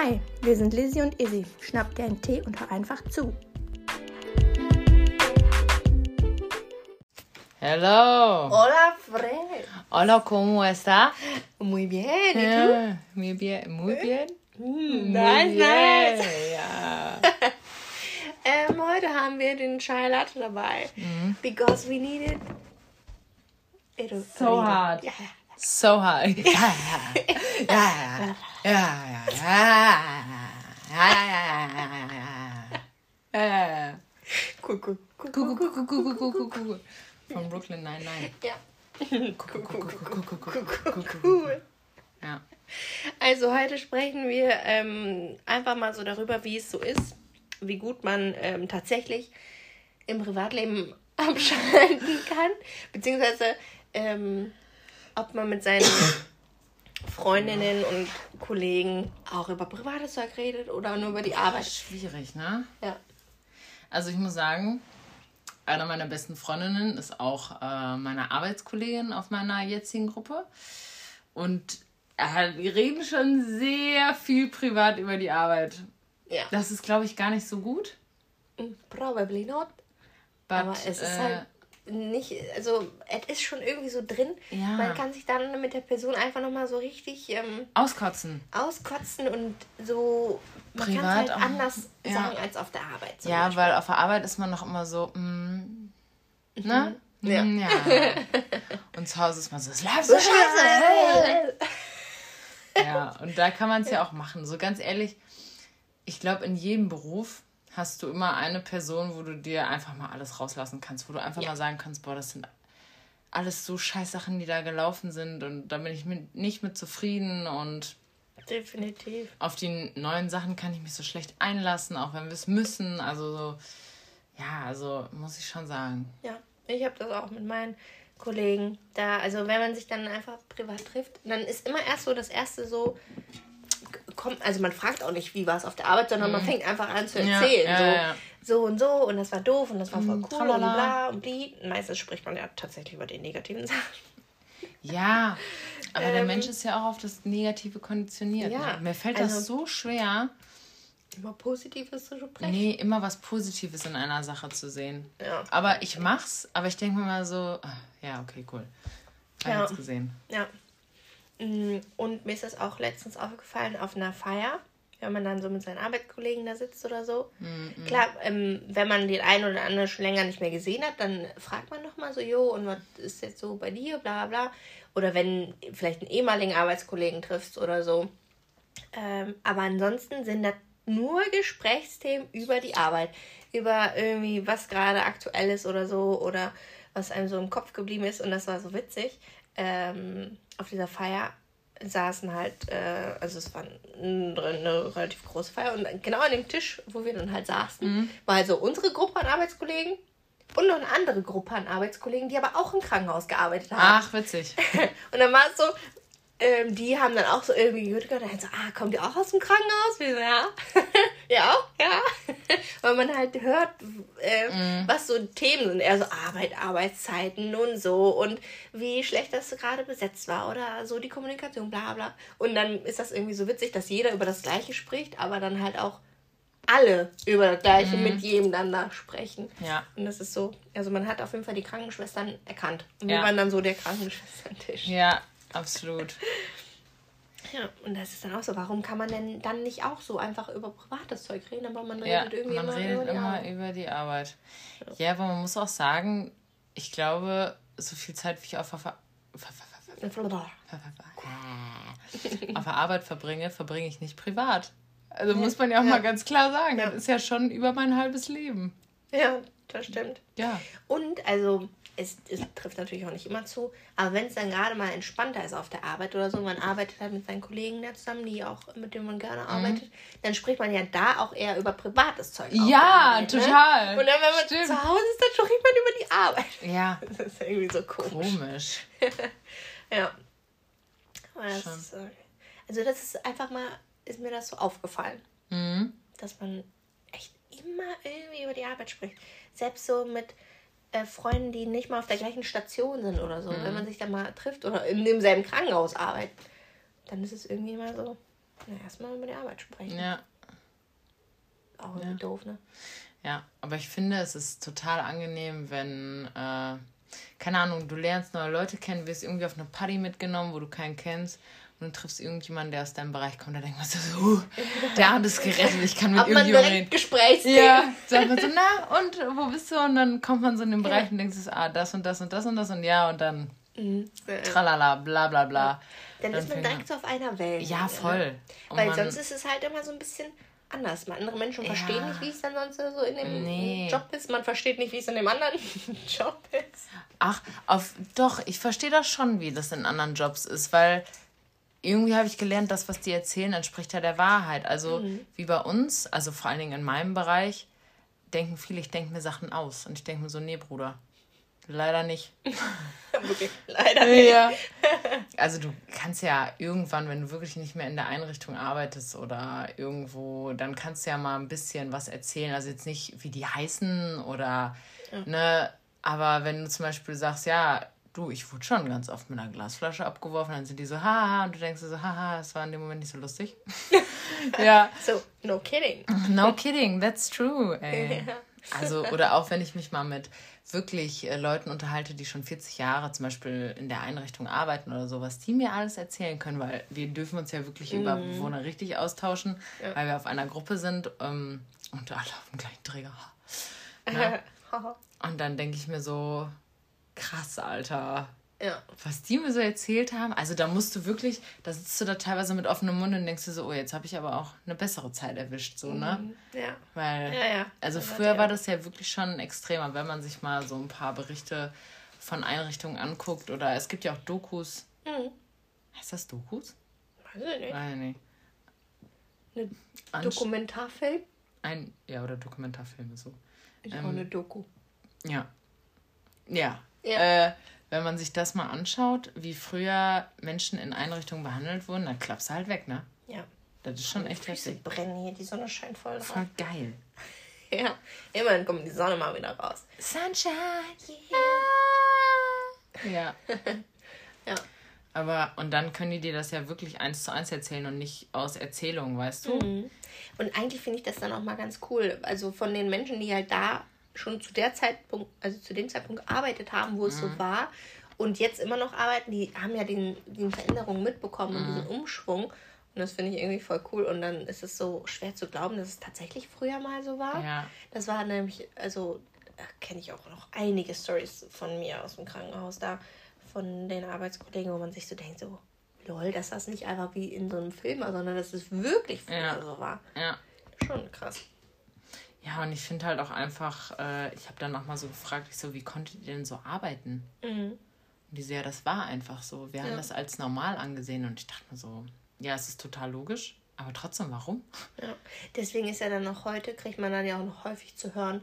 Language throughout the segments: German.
Hi, wir sind Lizzie und Izzy. Schnapp dir einen Tee und hör einfach zu. Hello. Hola, Fred. Hola, ¿cómo está? Muy bien, ¿y Ja, muy bien, muy bien. du? Muy Nice, bien. nice. Ja. Ähm, heute haben wir den Chai Latte dabei. Because we need it. it So hard. Ja. So hard. Ja, ja, ja, ja, ja, ja. Ja, ja, ja. ja, ja, ja, kuckuck, kuckuck, kuckuck. Von Brooklyn 99. Ja. Cool. Ja. Also heute sprechen wir ähm, einfach mal so darüber, wie es so ist, wie gut man ähm, tatsächlich im Privatleben abschalten kann, beziehungsweise ähm, ob man mit seinen Freundinnen und Kollegen auch über privates Zeug redet oder nur über die Arbeit. Schwierig, ne? Ja. Also ich muss sagen, eine meiner besten Freundinnen ist auch äh, meine Arbeitskollegin auf meiner jetzigen Gruppe. Und äh, wir reden schon sehr viel privat über die Arbeit. Ja. Das ist, glaube ich, gar nicht so gut. Probably not. But, Aber es ist äh, halt nicht, also es ist schon irgendwie so drin. Ja. Man kann sich dann mit der Person einfach nochmal so richtig ähm, auskotzen. auskotzen und so, man Privat halt auch. anders Ja. sagen als auf der Arbeit. Ja, Beispiel. weil auf der Arbeit ist man noch immer so, mm, ne? Ja. Mm, ja. Und zu Hause ist man so, es läuft so scheiße. Ja, und da kann man es ja auch machen. So ganz ehrlich, ich glaube, in jedem Beruf hast du immer eine Person, wo du dir einfach mal alles rauslassen kannst, wo du einfach Ja. mal sagen kannst, boah, das sind alles so scheiß Sachen, die da gelaufen sind und da bin ich mit, nicht mit zufrieden und Definitiv. auf die neuen Sachen kann ich mich so schlecht einlassen, auch wenn wir es müssen. Also so, ja, also muss ich schon sagen. Ja, ich habe das auch mit meinen Kollegen. Da, also wenn man sich dann einfach privat trifft, dann ist immer erst so das erste so, kommt, also man fragt auch nicht, wie war es auf der Arbeit, sondern man fängt einfach an zu Mhm. Ja, erzählen. ja, so, ja, ja. so und so und das war doof und das war voll cool und tralala. bla und die. Meistens spricht man ja tatsächlich über die negativen Sachen. Ja, aber der Ähm, Mensch ist ja auch auf das Negative konditioniert. Ja, ne? Mir fällt also- das so schwer, Immer Positives zu sprechen. nee, immer was Positives in einer Sache zu sehen. Ja. Aber ich mach's, aber ich denke mir mal so, ah, ja, okay, cool. Hab Ja. jetzt gesehen. Ja. Mm, Und mir ist das auch letztens aufgefallen auf einer Feier, wenn man dann so mit seinen Arbeitskollegen da sitzt oder so. Klar, ähm, wenn man den einen oder anderen schon länger nicht mehr gesehen hat, dann fragt man nochmal so, jo, und was ist jetzt so bei dir, bla bla bla. Oder wenn vielleicht einen ehemaligen Arbeitskollegen triffst oder so. Ähm, aber ansonsten sind das nur Gesprächsthemen über die Arbeit. Über irgendwie, was gerade aktuell ist oder so. Oder was einem so im Kopf geblieben ist. Und das war so witzig. Ähm, auf dieser Feier saßen halt, äh, also es war eine, eine relativ große Feier. Und genau an dem Tisch, wo wir dann halt saßen, war also unsere Gruppe an Arbeitskollegen. Und noch eine andere Gruppe an Arbeitskollegen, die aber auch im Krankenhaus gearbeitet haben. Ach, witzig. Und dann war es so, ähm, die haben dann auch so irgendwie gehört und dann so, ah, kommt ihr auch aus dem Krankenhaus? Wir so, ja. ja, ja. Weil man halt hört, äh, was so Themen sind. Eher so Arbeit, Arbeitszeiten und so und wie schlecht das gerade besetzt war oder so die Kommunikation, bla bla. Und dann ist das irgendwie so witzig, dass jeder über das Gleiche spricht, aber dann halt auch alle über das Gleiche mit jedem dann da sprechen. Ja. Und das ist so, also man hat auf jeden Fall die Krankenschwestern erkannt. Und wir Ja. waren dann so der Krankenschwestern-Tisch. Ja, absolut. Ja, und das ist dann auch so, warum kann man denn dann nicht auch so einfach über privates Zeug reden, aber man Ja, redet irgendwie man immer redet über die immer Arbeit. über die Arbeit. Ja, aber man muss auch sagen, ich glaube, so viel Zeit, wie ich auf Ver- Ver- auf der Arbeit verbringe, verbringe ich nicht privat. Also muss man ja auch Ja. mal ganz klar sagen, Ja. das ist ja schon über mein halbes Leben. Ja, das stimmt. Ja. Und also, es, es trifft natürlich auch nicht immer zu, aber wenn es dann gerade mal entspannter ist auf der Arbeit oder so, man arbeitet halt mit seinen Kollegen da zusammen, die auch, mit denen man gerne arbeitet, dann spricht man ja da auch eher über privates Zeug. Ja, Arbeit, ne? total. Und dann, wenn man Stimmt. zu Hause ist, dann spricht man über die Arbeit. Ja, Das ist irgendwie so komisch. komisch. Ja. Das also das ist einfach mal, ist mir das so aufgefallen, Mhm. dass man echt immer irgendwie über die Arbeit spricht. Selbst so mit äh, Freunden, die nicht mal auf der gleichen Station sind oder so. Wenn man sich dann mal trifft oder in demselben Krankenhaus arbeitet, dann ist es irgendwie immer so, Na, erstmal über die Arbeit sprechen. Ja. Auch irgendwie ja. doof, ne? Ja, aber ich finde, es ist total angenehm, wenn, äh, keine Ahnung, du lernst neue Leute kennen, wirst irgendwie auf eine Party mitgenommen, wo du keinen kennst und du triffst irgendjemanden, der aus deinem Bereich kommt, da denkt man so, uh, der Abend ist gerettet, ich kann mit irgendjemandem reden. Gesprächsthema. Ja, sagt man so, na, und wo bist du? Und dann kommt man so in den Bereich ja. und denkt so, ah, das und das und das und das und ja, und dann mhm. tralala, bla bla bla. Dann, dann ist man direkt so auf einer Welt. Ja, voll. Ne? Weil sonst ist es halt immer so ein bisschen anders. Andere Menschen verstehen ja. nicht, wie es dann sonst so in dem nee. Job ist. Man versteht nicht, wie es in dem anderen Job ist. Ach, auf, doch, ich verstehe das schon, wie das in anderen Jobs ist, weil irgendwie habe ich gelernt, das, was die erzählen, entspricht ja der Wahrheit. Also mhm. wie bei uns, also vor allen Dingen in meinem Bereich, denken viele, ich denke mir Sachen aus. Und ich denke mir so, nee, Bruder, leider nicht. wirklich, leider nicht. Ja. Also du kannst ja irgendwann, wenn du wirklich nicht mehr in der Einrichtung arbeitest oder irgendwo, dann kannst du ja mal ein bisschen was erzählen. Also jetzt nicht, wie die heißen oder, ja. ne, aber wenn du zum Beispiel sagst, ja, Du, ich wurde schon ganz oft mit einer Glasflasche abgeworfen, dann sind die so, haha, und du denkst so, haha, das war in dem Moment nicht so lustig. ja. So, no kidding. No kidding, that's true, ey. Also, oder auch wenn ich mich mal mit wirklich äh, Leuten unterhalte, die schon 40 Jahre zum Beispiel in der Einrichtung arbeiten oder sowas, die mir alles erzählen können, weil wir dürfen uns ja wirklich mhm. über Bewohner richtig austauschen, ja. weil wir auf einer Gruppe sind ähm, und alle auf dem gleichen Träger. Und dann denke ich mir so, krass, Alter. Ja. Was die mir so erzählt haben, also da musst du wirklich, da sitzt du da teilweise mit offenem Mund und denkst dir so, oh, jetzt habe ich aber auch eine bessere Zeit erwischt, so, ne? Mhm. Ja. Weil, ja, ja. also das früher war das ja wirklich schon extremer, wenn man sich mal so ein paar Berichte von Einrichtungen anguckt oder es gibt ja auch Dokus. Mhm. Heißt das Dokus? Weiß ich nicht. Weiß ich nicht. Ein Dokumentarfilm? Ein, ja, oder Dokumentarfilme so. Ich ähm, auch eine Doku. Ja. Ja, ja. Äh, wenn man sich das mal anschaut, wie früher Menschen in Einrichtungen behandelt wurden, dann klappst du halt weg, ne? Ja. Das ist schon echt Füße heftig. brennen hier, die Sonne scheint voll drauf. Voll geil. Ja, immerhin kommt die Sonne mal wieder raus. Sunshine, yeah. Ja. ja. Aber, und dann können die dir das ja wirklich eins zu eins erzählen und nicht aus Erzählungen, weißt du? Mhm. Und eigentlich finde ich das dann auch mal ganz cool. Also von den Menschen, die halt da schon zu der Zeitpunkt, also zu dem Zeitpunkt gearbeitet haben, wo es mhm. so war und jetzt immer noch arbeiten, die haben ja den, die Veränderungen mitbekommen mhm. und diesen Umschwung. Und das finde ich irgendwie voll cool. Und dann ist es so schwer zu glauben, dass es tatsächlich früher mal so war. Ja. Das war nämlich, also kenne ich auch noch einige Stories von mir aus dem Krankenhaus da, von den Arbeitskollegen, wo man sich so denkt, so, lol, dass das nicht einfach wie in so einem Film war, sondern dass es wirklich früher ja. so war. Ja. Schon krass. Ja, und ich finde halt auch einfach, äh, ich habe dann nochmal so gefragt, ich so, wie konntet ihr denn so arbeiten? Mhm. Und die so, ja, das war einfach so. Wir ja. haben das als normal angesehen und ich dachte mir so, ja, es ist total logisch, aber trotzdem, warum? Ja, deswegen ist ja dann noch heute, kriegt man dann ja auch noch häufig zu hören,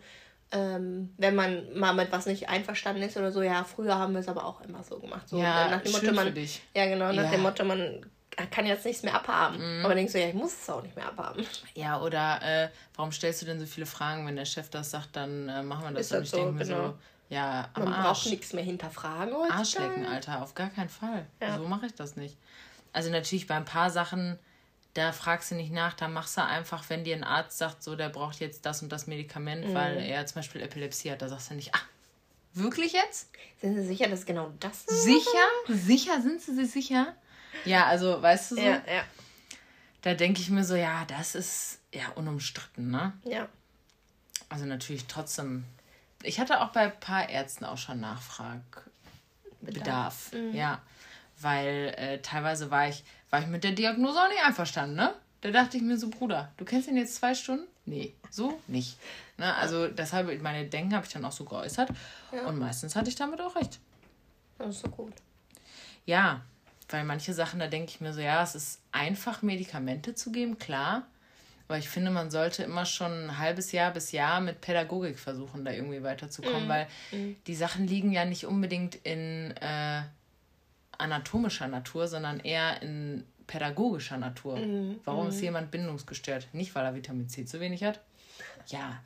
ähm, wenn man mal mit was nicht einverstanden ist oder so, ja, früher haben wir es aber auch immer so gemacht. So, ja, nach dem Motto, man, Ja, genau, nach ja. dem Motto, man kann jetzt nichts mehr abhaben. Mhm. Aber denkst du, ja, ich muss es auch nicht mehr abhaben. Ja, oder äh, warum stellst du denn so viele Fragen? Wenn der Chef das sagt, dann äh, machen wir das. Ist und ich so, denke genau. mir so, ja, am Man Arsch. braucht nichts mehr hinterfragen. Arschlecken, Alter, auf gar keinen Fall. Ja. So mache ich das nicht. Also natürlich bei ein paar Sachen, da fragst du nicht nach, da machst du einfach, wenn dir ein Arzt sagt, so, der braucht jetzt das und das Medikament, mhm. weil er zum Beispiel Epilepsie hat, da sagst du nicht, ah, wirklich jetzt? Sind Sie sicher, dass genau das ist? Sicher? Sicher? Sind Sie sich sicher? Ja, also, weißt du so? Ja, ja. Da denke ich mir so, ja, das ist ja unumstritten, ne? Ja. Also natürlich trotzdem. Ich hatte auch bei ein paar Ärzten auch schon Nachfragbedarf. Bedarf. Mhm. Ja. Weil äh, teilweise war ich, war ich mit der Diagnose auch nicht einverstanden, ne? Da dachte ich mir so, Bruder, du kennst ihn jetzt zwei Stunden? Nee, so nicht. Ne? Also deshalb, meine Denken habe ich dann auch so geäußert. Ja. Und meistens hatte ich damit auch recht. Das ist so gut. Ja, weil manche Sachen, da denke ich mir so, ja, es ist einfach, Medikamente zu geben, klar. Aber ich finde, man sollte immer schon ein halbes Jahr bis Jahr mit Pädagogik versuchen, da irgendwie weiterzukommen, mm. weil mm. die Sachen liegen ja nicht unbedingt in äh, anatomischer Natur, sondern eher in pädagogischer Natur. Mm. Warum ist jemand bindungsgestört? Nicht, weil er Vitamin C zu wenig hat? Ja,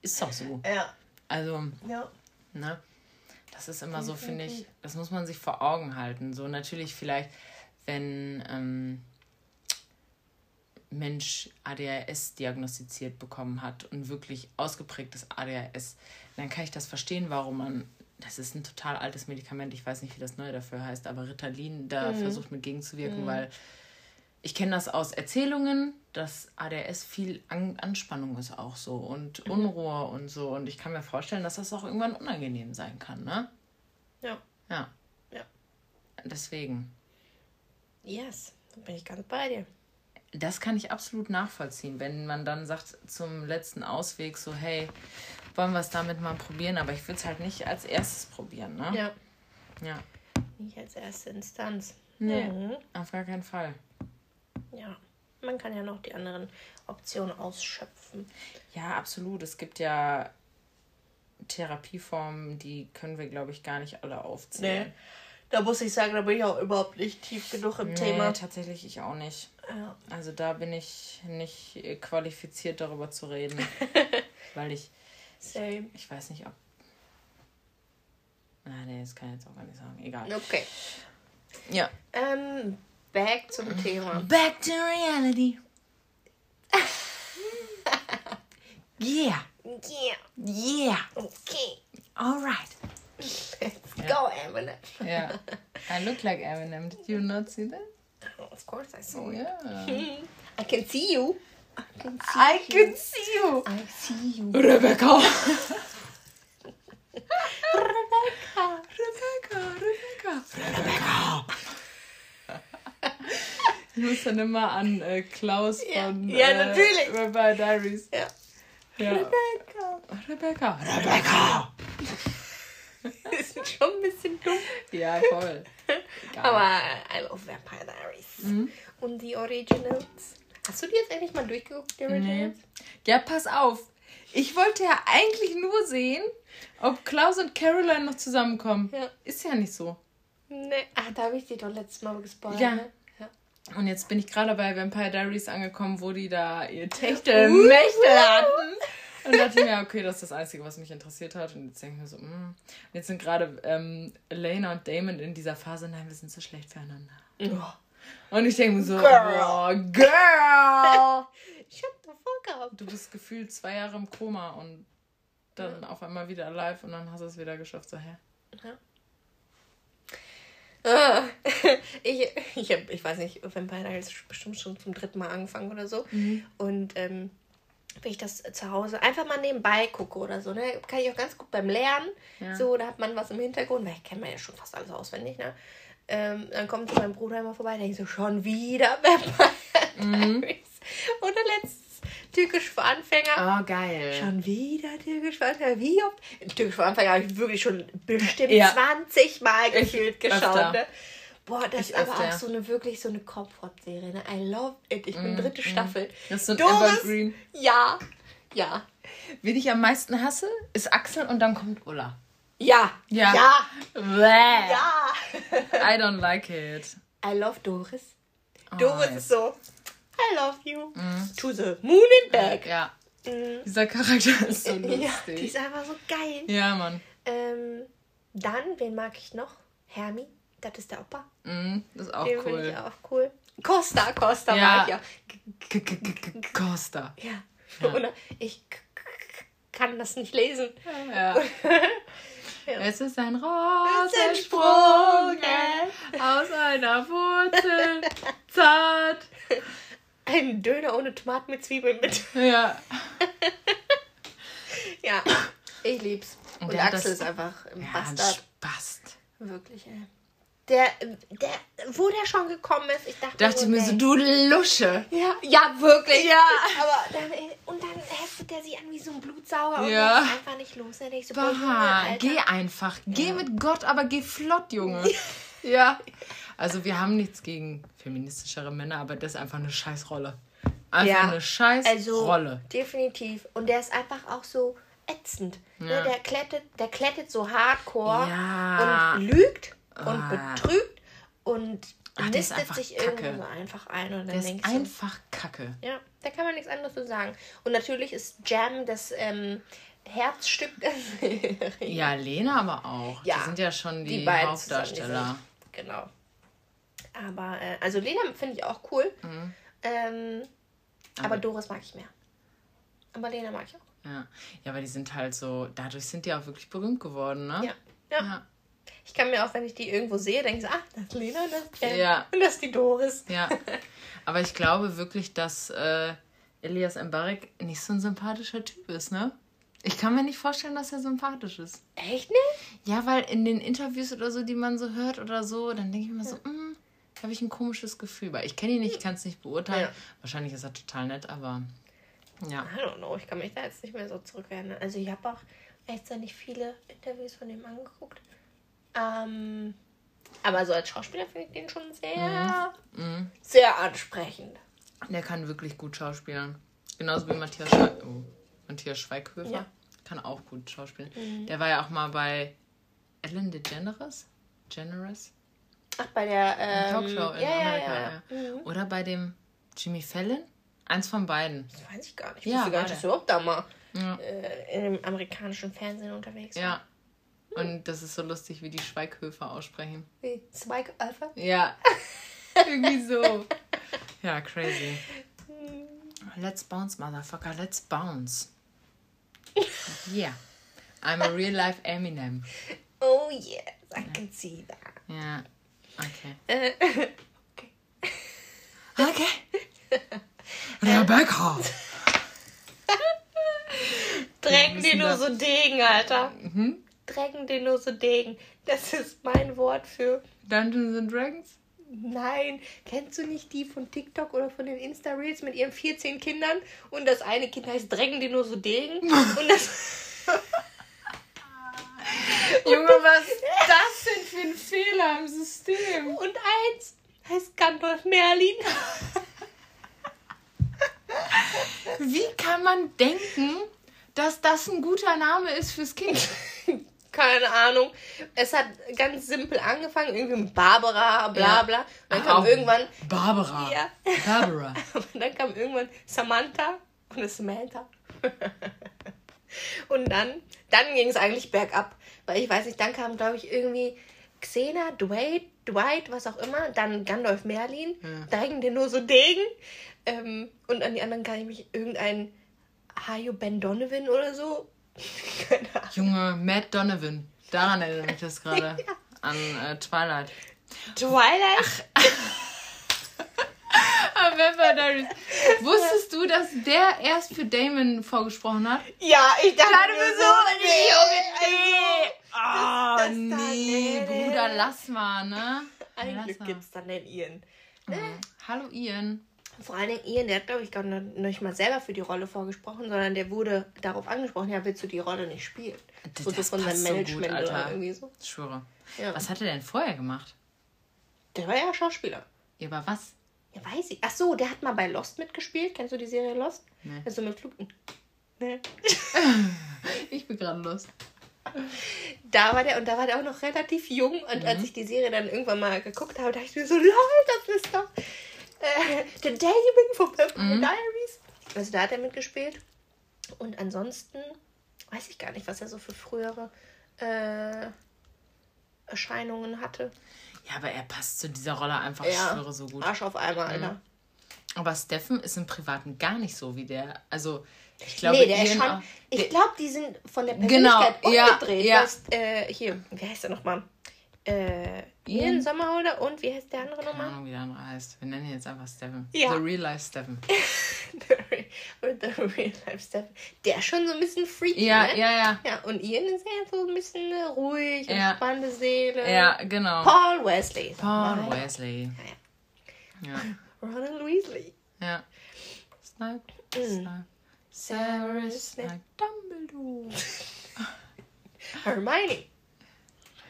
ist doch so. Ja. Also, ja. ne? Das ist immer so, finde ich, das muss man sich vor Augen halten. So natürlich vielleicht, wenn, ähm, Mensch ADHS diagnostiziert bekommen hat und wirklich ausgeprägtes ADHS, dann kann ich das verstehen, warum man, das ist ein total altes Medikament, ich weiß nicht, wie das neue dafür heißt, aber Ritalin da mhm. versucht mit gegenzuwirken, mhm. weil ich kenne das aus Erzählungen, dass ADHS viel An Anspannung ist auch so und mhm. Unruhe und so. Und ich kann mir vorstellen, dass das auch irgendwann unangenehm sein kann, ne? Ja. Ja. Ja. Deswegen. Yes, da bin ich ganz bei dir. Das kann ich absolut nachvollziehen, wenn man dann sagt zum letzten Ausweg so, hey, wollen wir es damit mal probieren, aber ich würde es halt nicht als erstes probieren, ne? Ja. Ja. Nicht als erste Instanz. Nee, mhm. auf gar keinen Fall ja, man kann ja noch die anderen Optionen ausschöpfen. Ja, absolut. Es gibt ja Therapieformen, die können wir, glaube ich, gar nicht alle aufzählen. Nee. Da muss ich sagen, da bin ich auch überhaupt nicht tief genug im nee, Thema. tatsächlich ich auch nicht. Ja. Also da bin ich nicht qualifiziert, darüber zu reden. weil ich, Same. ich. Ich weiß nicht, ob. Ah, nee, das kann ich jetzt auch gar nicht sagen. Egal. Okay. Ja. Ähm, Back zum Thema. Back to reality. yeah. Yeah. Yeah. Okay. All right. Let's yeah. go, Eminem. yeah. I look like Eminem. Did you not see that? Oh, of course I saw it. Yeah. I can see you. I can see I you. Can see you. I see you. Rebecca. Rebecca. Rebecca. Rebecca. Rebecca. Ich muss dann immer an äh, Klaus von ja, ja, natürlich. Äh, Vampire Diaries. Ja. ja. Rebecca. Rebecca. Rebecca. Die sind schon ein bisschen dumm. Ja, voll. Geil. Aber I love Vampire Diaries. Mhm. Und die Originals. Hast du die jetzt endlich mal durchgeguckt, die Originals? Nee. Ja, pass auf. Ich wollte ja eigentlich nur sehen, ob Klaus und Caroline noch zusammenkommen. Ja. Ist ja nicht so. Nee. Ah, da habe ich die doch letztes Mal gespoilert. Ja. Ne? Und jetzt bin ich gerade bei Vampire Diaries angekommen, wo die da ihr Techtelmechtel uh. hatten. Und dachte mir, okay, das ist das Einzige, was mich interessiert hat. Und jetzt denke ich mir so, mm. Und jetzt sind gerade ähm, Elena und Damon in dieser Phase, nein, wir sind so schlecht füreinander. Oh. Und ich denke mir so, girl. Oh, girl. Shut the fuck up. Du bist gefühlt zwei Jahre im Koma und dann ja. auf einmal wieder live und dann hast du es wieder geschafft. So, hä? Ja. ich, ich, hab, ich weiß nicht, Vampire Diaries bestimmt schon zum dritten Mal angefangen oder so. Mhm. Und ähm, wenn ich das zu Hause einfach mal nebenbei gucke oder so, ne, kann ich auch ganz gut beim Lernen. Ja. So, da hat man was im Hintergrund, weil ich kenne man ja schon fast alles auswendig, ne? Ähm, dann kommt so mein Bruder immer vorbei, ich so, schon wieder Vampire mhm. Diaries. Oder letztes Türkisch für Anfänger. Oh, geil. Schon wieder Türkisch für Anfänger. Wie oft? Türkisch für Anfänger habe ich wirklich schon bestimmt ja. 20 Mal gefühlt geschaut. Ne? Boah, das ich ist aber öfter. auch so eine wirklich so eine Comfort-Serie. Ne? I love it. Ich bin mm, dritte mm. Staffel. Das ist so ein Doris, Evergreen. Ja, ja. Wen ich am meisten hasse, ist Axel und dann kommt Ulla. Ja. Ja. Ja. Bäh. Ja. I don't like it. I love Doris. Oh, Doris ist so. I love you. Mm. To the moon and back. Ja. Mm. Dieser Charakter ist so lustig. Ja, die ist einfach so geil. Ja, Mann. Ähm, dann, wen mag ich noch? Hermi. Das ist der Opa. Mm, das ist auch Den cool. Ich auch cool. Costa, Costa ja. mag ich ja. Costa. Ja. ja. Ich kann das nicht lesen. Ja. ja. Es ist ein Ross entsprungen aus einer Wurzel, zart. Ein Döner ohne Tomaten mit Zwiebeln mit. Ja. ja, ich lieb's. Und, Und Axel ist einfach im ja, Bastard. Bast. Wirklich, ey. Der, der, wo der schon gekommen ist, ich dachte, dachte mir so, du Lusche. Ja, ja, wirklich. Ja. Aber dann, und dann heftet der sich an wie so ein Blutsauger ja. und ist einfach nicht los. Ne? Ich so, boah, geh einfach. Geh mit Gott, aber geh flott, Junge. ja. Also wir haben nichts gegen feministischere Männer, aber das ist einfach eine Scheißrolle. Einfach ja, eine Scheißrolle. Also, definitiv. Und der ist einfach auch so ätzend. Ne, ja. Der, klettet, der klettet so hardcore ja. und lügt und ah. betrügt und Ach, nistet sich Kacke. irgendwo so einfach ein. Und dann der ist einfach so, Kacke. Ja, da kann man nichts anderes zu sagen. Und natürlich ist Jam das ähm, Herzstück der Serie. Ja, Lena aber auch. Ja, die sind ja schon die, die Hauptdarsteller. Genau. Aber, äh, also Lena finde ich auch cool. Mhm. Ähm, Aber, aber Doris mag ich mehr. Aber Lena mag ich auch. Ja. ja, aber die sind halt so, dadurch sind die auch wirklich berühmt geworden, ne? Ja. ja. ja. Ich kann mir auch, wenn ich die irgendwo sehe, denke ich so, ah, das ist Lena und das ist. Ja. Und das ist die Doris. Ja. Aber ich glaube wirklich, dass äh, Elias Mbarek nicht so ein sympathischer Typ ist, ne? Ich kann mir nicht vorstellen, dass er sympathisch ist. Echt nicht? Ja, weil in den Interviews oder so, die man so hört oder so, dann denke ich mir so, hm, habe ich ein komisches Gefühl. Weil ich kenne ihn nicht, ich kann es nicht beurteilen. Ja. Wahrscheinlich ist er total nett, aber ja. I don't know, ich kann mich da jetzt nicht mehr so zurückerinnern. Also ich habe auch echt nicht viele Interviews von ihm angeguckt. Ähm, aber so als Schauspieler finde ich den schon sehr, mhm. mhm. sehr ansprechend. Der kann wirklich gut schauspielen. Genauso wie Matthias, Schwe oh, Matthias Schweighöfer. Ja. Kann auch gut schauspielen. Mhm. Der war ja auch mal bei Ellen DeGeneres. Generous. Ach, bei der ähm, Talkshow in ja, Amerika. Ja, ja. Mhm. Oder bei dem Jimmy Fallon. Eins von beiden. Das weiß ich gar nicht. Ich ja, wusste gar nicht, dass du überhaupt da mal ja. äh, in dem amerikanischen Fernsehen unterwegs war. Ja. Und das ist so lustig, wie die Schweighöfer aussprechen. Wie? Schweighöfer? Ja. Irgendwie so. Ja, crazy. Let's bounce, motherfucker. Let's bounce. Yeah. I'm a real life Eminem. Oh yes, I can see that. Ja. Okay. Äh, okay. Okay. Rebecca. Drecken dir nur so Degen, Alter. Mhm. Drecken dir nur so Degen. Das ist mein Wort für. Dungeons and Dragons? Nein, kennst du nicht die von TikTok oder von den Insta-Reels mit ihren 14 Kindern? Und das eine Kind heißt Drecken dir nur so Degen. Und das. Junge, was das denn für ein Fehler im System? Und eins heißt Gandalf Merlin. Wie kann man denken, dass das ein guter Name ist fürs Kind? Keine Ahnung. Es hat ganz simpel angefangen, irgendwie mit Barbara, bla bla. Und dann Ach, kam irgendwann. Barbara. Ja. Barbara. und dann kam irgendwann Samantha und Samantha. und dann, dann ging es eigentlich bergab. Weil ich weiß nicht, dann kam, glaube ich, irgendwie Xena, Dwight, Dwight, was auch immer, dann Gandalf Merlin, ja. da hängen dir nur so Degen. Ähm, und an die anderen kann ich mich irgendein Hayo Ben Donovan oder so. Keine Ahnung. Junge, Matt Donovan. Daran erinnere ich das gerade. ja. An äh, Twilight. Twilight? Remember Diaries. Wusstest du, dass der erst für Damon vorgesprochen hat? Ja, ich dachte mir so, nee, nee. Oh, das, das nee, Bruder, lass mal, ne? Ein Glück gibt's dann den Ian. Mhm. Hallo Ian. Vor allen Dingen Ian, der hat, glaube ich, gar nicht mal selber für die Rolle vorgesprochen, sondern der wurde darauf angesprochen, ja, willst du die Rolle nicht spielen? Das, so das von seinem Management so gut, oder irgendwie so. Ich schwöre. Ja. Was hat er denn vorher gemacht? Der war ja Schauspieler. Ja, aber was? Ja, weiß ich. Ach so, der hat mal bei Lost mitgespielt. Kennst du die Serie Lost? Nee. Also mit Flug. Nee. ich bin gerade Lost. Da war der, und da war der auch noch relativ jung. Und mhm. als ich die Serie dann irgendwann mal geguckt habe, dachte ich mir so, lol, das ist doch äh, der Damon von Vampire mhm. Diaries. Also da hat er mitgespielt. Und ansonsten weiß ich gar nicht, was er so für frühere äh, Erscheinungen hatte. Ja, aber er passt zu dieser Rolle einfach, ja. ich schwöre, so gut. Arsch auf einmal, Alter. Mhm. Aber Steffen ist im Privaten gar nicht so wie der. Also, ich glaube, nee, der ist schon, ich glaube, die sind von der genau, Persönlichkeit genau, umgedreht. Ja, ja. Das, äh, hier, wie heißt der nochmal? Äh, Ian Sommerholder und wie heißt der andere nochmal? Keine Ahnung, wie der andere heißt. Wir nennen ihn jetzt einfach Steffen. Ja. The Real Life Steffen. the, Real Life Steffen. Der ist schon so ein bisschen freaky, ja, ne? Ja, ja. Ja, und Ian ist ja so ein bisschen äh, ruhig, ja. entspannte Seele. Ja, genau. Paul Wesley. Paul Mal. Wesley. Ja. ja. Ronald Weasley. Ja. Snipe, mm. Snipe. Severus Snape. Dumbledore. Hermione.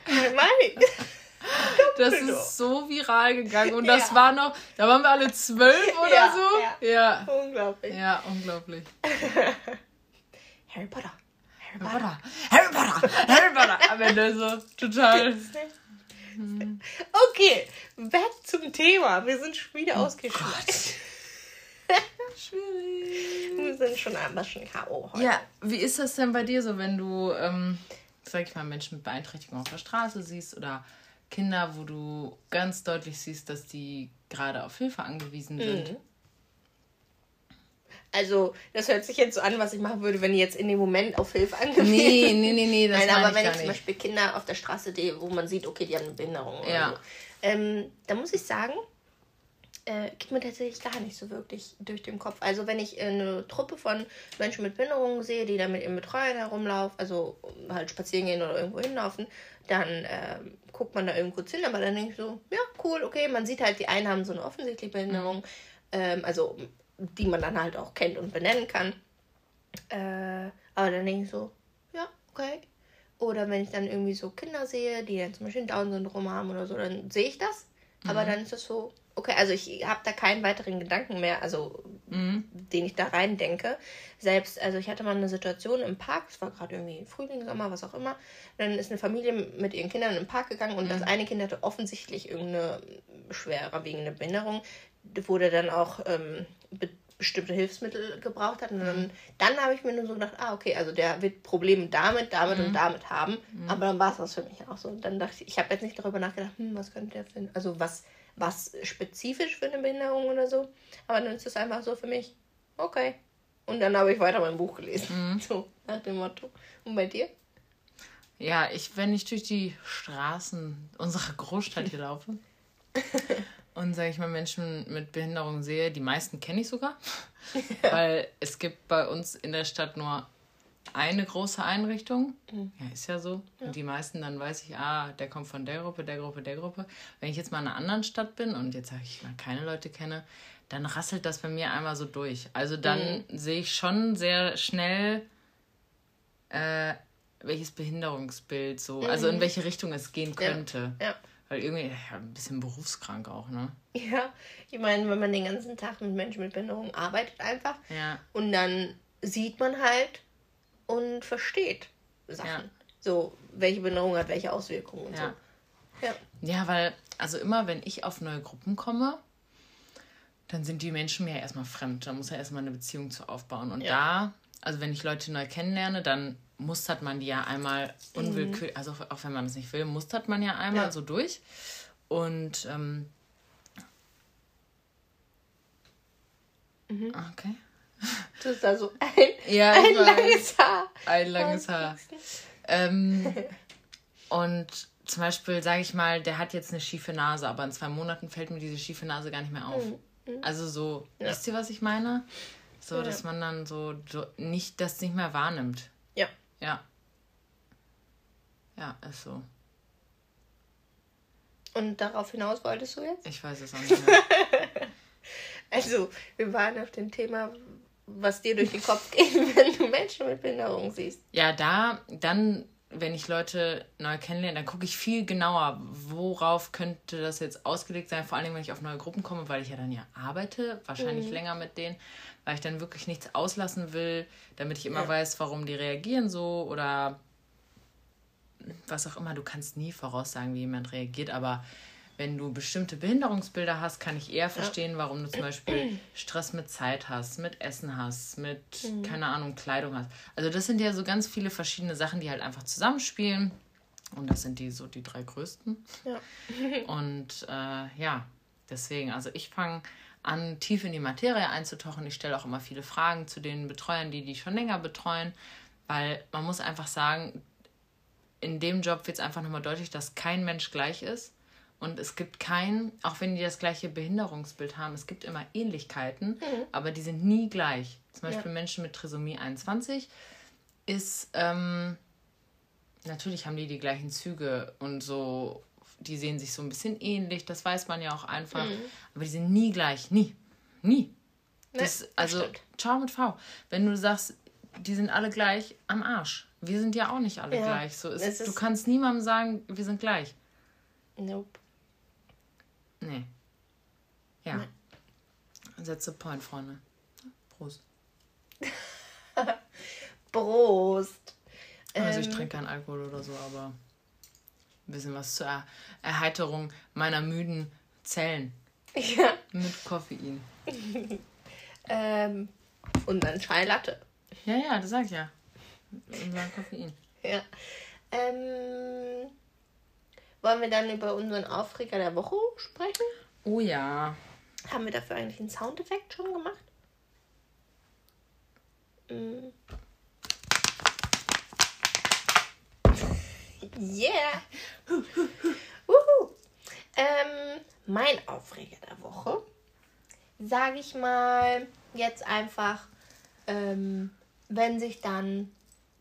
Hermione. Das ist so viral gegangen und das ja. war noch, da waren wir alle zwölf oder ja, so. Ja. ja. Unglaublich. Ja, unglaublich. Harry Potter. Harry Potter. Harry Potter. Harry Potter. Am Ende so total. Okay, back zum Thema. Wir sind schon wieder oh ausgeschlossen. Schwierig. Wir sind schon ein bisschen K.O. heute. Ja, wie ist das denn bei dir so, wenn du, ähm, sag ich mal, Menschen mit Beeinträchtigung auf der Straße siehst oder Kinder, wo du ganz deutlich siehst, dass die gerade auf Hilfe angewiesen sind? Mhm. Also, das hört sich jetzt so an, was ich machen würde, wenn ich jetzt in dem Moment auf Hilfe angewiesen Nee, nee, nee, nee, das Nein, aber wenn ich zum Beispiel Kinder auf der Straße sehe, wo man sieht, okay, die haben eine Behinderung ja. So, ähm, da muss ich sagen, äh, geht mir tatsächlich gar nicht so wirklich durch den Kopf. Also wenn ich eine Truppe von Menschen mit Behinderungen sehe, die da mit ihren Betreuern herumlaufen, also halt spazieren gehen oder irgendwo hinlaufen, dann äh, guckt man da irgendwo hin, aber dann denke ich so, ja, cool, okay, man sieht halt, die einen haben so eine offensichtliche Behinderung, mhm. ähm, also die man dann halt auch kennt und benennen kann. Äh, aber dann denke ich so, ja, okay. Oder wenn ich dann irgendwie so Kinder sehe, die dann zum Beispiel Down-Syndrom haben oder so, dann sehe ich das. Mhm. Aber dann ist das so, okay, also ich habe da keinen weiteren Gedanken mehr, also mhm. den ich da rein denke. Selbst, also ich hatte mal eine Situation im Park, es war gerade irgendwie Frühling, Sommer, was auch immer. Dann ist eine Familie mit ihren Kindern im Park gegangen und mhm. das eine Kind hatte offensichtlich irgendeine schwerwiegende Behinderung, wurde dann auch ähm, be bestimmte Hilfsmittel gebraucht hat. Und dann, mhm. dann habe ich mir nur so gedacht, ah, okay, also der wird Probleme damit, damit mhm. und damit haben. Mhm. Aber dann war es das für mich auch so. Und dann dachte ich, ich habe jetzt nicht darüber nachgedacht, hm, was könnte der finden, also was was spezifisch für eine Behinderung oder so. Aber dann ist es einfach so für mich, okay. Und dann habe ich weiter mein Buch gelesen. Mhm. So, nach dem Motto. Und bei dir? Ja, ich, wenn ich durch die Straßen unserer Großstadt hier laufe und, sage ich mal, Menschen mit Behinderung sehe, die meisten kenne ich sogar, weil es gibt bei uns in der Stadt nur eine große Einrichtung. Mhm. Ja, ist ja so. Ja. Und die meisten, dann weiß ich, ah, der kommt von der Gruppe, der Gruppe, der Gruppe. Wenn ich jetzt mal in einer anderen Stadt bin und jetzt sage ich mal keine Leute kenne, dann rasselt das bei mir einmal so durch. Also dann mhm. sehe ich schon sehr schnell, äh, welches Behinderungsbild so, mhm. also in welche Richtung es gehen könnte. Ja. ja. Weil irgendwie ja, ein bisschen berufskrank auch, ne? Ja, ich meine, wenn man den ganzen Tag mit Menschen mit Behinderung arbeitet einfach ja. und dann sieht man halt, und versteht Sachen. Ja. So, welche Behinderung hat welche Auswirkungen und ja. so. Ja. ja, weil, also immer, wenn ich auf neue Gruppen komme, dann sind die Menschen mir ja erstmal fremd. Da muss ja erstmal eine Beziehung zu aufbauen. Und ja. da, also wenn ich Leute neu kennenlerne, dann mustert man die ja einmal unwillkürlich, mhm. also auch wenn man es nicht will, mustert man ja einmal ja. so durch. Und ähm, mhm. okay. Du hast da so ein, ja, ein langes Haar. Ein langes Haar. Ähm, und zum Beispiel, sage ich mal, der hat jetzt eine schiefe Nase, aber in zwei Monaten fällt mir diese schiefe Nase gar nicht mehr auf. Mhm. mhm. Also so, ja. wisst ihr, was ich meine? So, ja. dass man dann so, so nicht das nicht mehr wahrnimmt. Ja. Ja. Ja, ist so. Und darauf hinaus wolltest du jetzt? Ich weiß es auch nicht mehr. also, wir waren auf dem Thema, was dir durch den Kopf geht, wenn du Menschen mit Behinderung siehst. Ja, da, dann, wenn ich Leute neu kennenlerne, dann gucke ich viel genauer, worauf könnte das jetzt ausgelegt sein. Vor allem, wenn ich auf neue Gruppen komme, weil ich ja dann ja arbeite, wahrscheinlich mhm. länger mit denen, weil ich dann wirklich nichts auslassen will, damit ich immer ja. weiß, warum die reagieren so oder was auch immer. Du kannst nie voraussagen, wie jemand reagiert, aber wenn du bestimmte Behinderungsbilder hast, kann ich eher verstehen, ja. warum du zum Beispiel Stress mit Zeit hast, mit Essen hast, mit, mhm. keine Ahnung, Kleidung hast. Also das sind ja so ganz viele verschiedene Sachen, die halt einfach zusammenspielen. Und das sind die so die drei größten. Ja. Und äh, ja, deswegen, also ich fange an, tief in die Materie einzutauchen. Ich stelle auch immer viele Fragen zu den Betreuern, die die schon länger betreuen, weil man muss einfach sagen, in dem Job wird es einfach nochmal deutlich, dass kein Mensch gleich ist und es gibt kein, auch wenn die das gleiche Behinderungsbild haben, es gibt immer Ähnlichkeiten, mhm. aber die sind nie gleich. Zum Beispiel ja. Menschen mit Trisomie 21 ist, ähm, natürlich haben die die gleichen Züge und so, die sehen sich so ein bisschen ähnlich, das weiß man ja auch einfach, mhm. aber die sind nie gleich, nie, nie. Nee, das, also, das ciao mit V. Wenn du sagst, die sind alle gleich am Arsch. Wir sind ja auch nicht alle ja. gleich. So ist, ist, du kannst niemandem sagen, wir sind gleich. Nope. Nee. Ja. Nee. That's point, Freunde. Prost. Prost. Also ich ähm. trinke keinen Alkohol oder so, aber ein bisschen was zur er Erheiterung meiner müden Zellen. Ja. Mit Koffein. ähm, und dann Chai Latte. Ja, ja, das sag ich ja. Und Koffein. Ja. Ähm, wollen wir dann über unseren Aufreger der Woche sprechen? Oh ja. Haben wir dafür eigentlich einen Soundeffekt schon gemacht? Mm. Yeah. Wuhu. Ähm, mein Aufreger der Woche, sage ich mal, jetzt einfach, ähm, wenn sich dann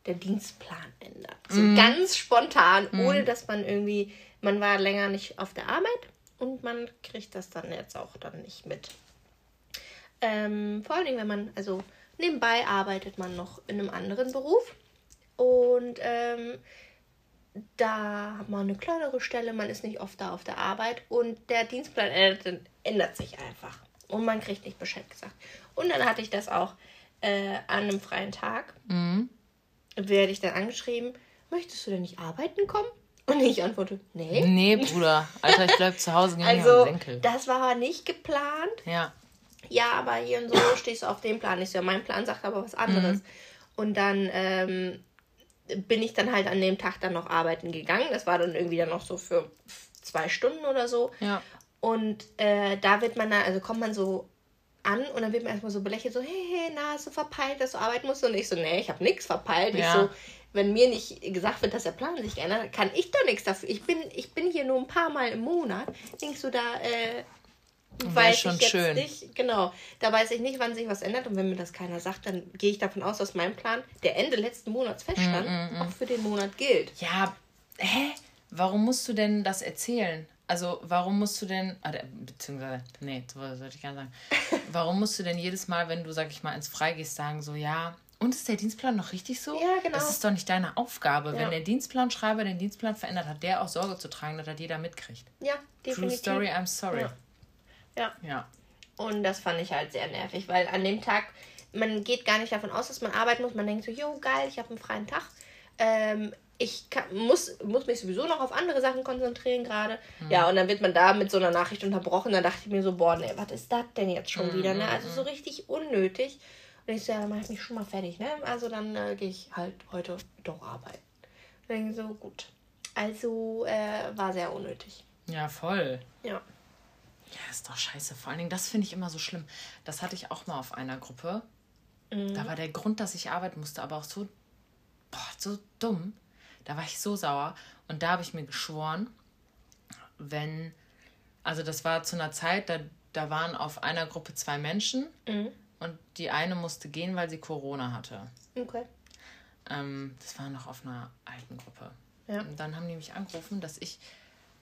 der Dienstplan ändert. So Mhm. ganz spontan, ohne dass man irgendwie, man war länger nicht auf der Arbeit und man kriegt das dann jetzt auch dann nicht mit. Ähm, vor allen Dingen, wenn man, also nebenbei arbeitet man noch in einem anderen Beruf und ähm, da hat man eine kleinere Stelle, man ist nicht oft da auf der Arbeit und der Dienstplan ändert, ändert sich einfach und man kriegt nicht Bescheid gesagt. Und dann hatte ich das auch äh, an einem freien Tag, werde ich dann angeschrieben, möchtest du denn nicht arbeiten kommen? Und ich antworte, nee. Nee, Bruder. Alter, ich bleib zu Hause, mir Also, das war nicht geplant. Ja. Ja, aber hier und so stehst du auf dem Plan. Ich so, ja, mein Plan sagt aber was anderes. Und dann ähm, bin ich dann halt an dem Tag dann noch arbeiten gegangen. Das war dann irgendwie dann noch so für zwei Stunden oder so. Ja. Und äh, da wird man dann, also kommt man so an und dann wird man erstmal so belächelt, so, hey, hey, na, hast du verpeilt, dass du arbeiten musst? Und ich so, nee, ich habe nichts verpeilt. Ich Ja. so, wenn mir nicht gesagt wird, dass der Plan sich geändert hat, kann ich doch nichts dafür. Ich bin, ich bin hier nur ein paar Mal im Monat. Denkst du, da äh, weiß schon ich jetzt schön. nicht, genau, da weiß ich nicht, wann sich was ändert. Und wenn mir das keiner sagt, dann gehe ich davon aus, dass mein Plan, der Ende letzten Monats feststand, Mm, auch für den Monat gilt. Ja, hä? Warum musst du denn das erzählen? Also, warum musst du denn, ah, beziehungsweise, nee, so sollte ich gar nicht sagen. Warum musst du denn jedes Mal, wenn du, sag ich mal, ins Frei gehst, sagen, so, ja, und ist der Dienstplan noch richtig so? Ja, genau. Das ist doch nicht deine Aufgabe. Ja. Wenn der Dienstplanschreiber den Dienstplan verändert, hat der auch Sorge zu tragen, dass das jeder mitkriegt. Ja, True definitiv. story, I'm sorry. Ja. Ja. Ja. Und das fand ich halt sehr nervig, weil an dem Tag, man geht gar nicht davon aus, dass man arbeiten muss. Man denkt so, jo, geil, ich habe einen freien Tag. Ähm, ich kann, muss, muss mich sowieso noch auf andere Sachen konzentrieren gerade. Ja, und dann wird man da mit so einer Nachricht unterbrochen. Da dachte ich mir so, boah, nee, was ist das denn jetzt schon wieder? Ne? Also so richtig unnötig. Und ich so, ja, dann mache ich mich schon mal fertig. Ne? Also dann äh, gehe ich halt heute doch arbeiten. Und dann so, gut. Also äh, war sehr unnötig. Ja, voll. Ja. Ja, ist doch scheiße. Vor allen Dingen, das finde ich immer so schlimm. Das hatte ich auch mal auf einer Gruppe. Da war der Grund, dass ich arbeiten musste, aber auch so, boah, so dumm. Da war ich so sauer. Und da habe ich mir geschworen, wenn, also das war zu einer Zeit, da, da waren auf einer Gruppe zwei Menschen und die eine musste gehen, weil sie Corona hatte. Okay. Ähm, das war noch auf einer alten Gruppe. Ja. Und dann haben die mich angerufen, dass ich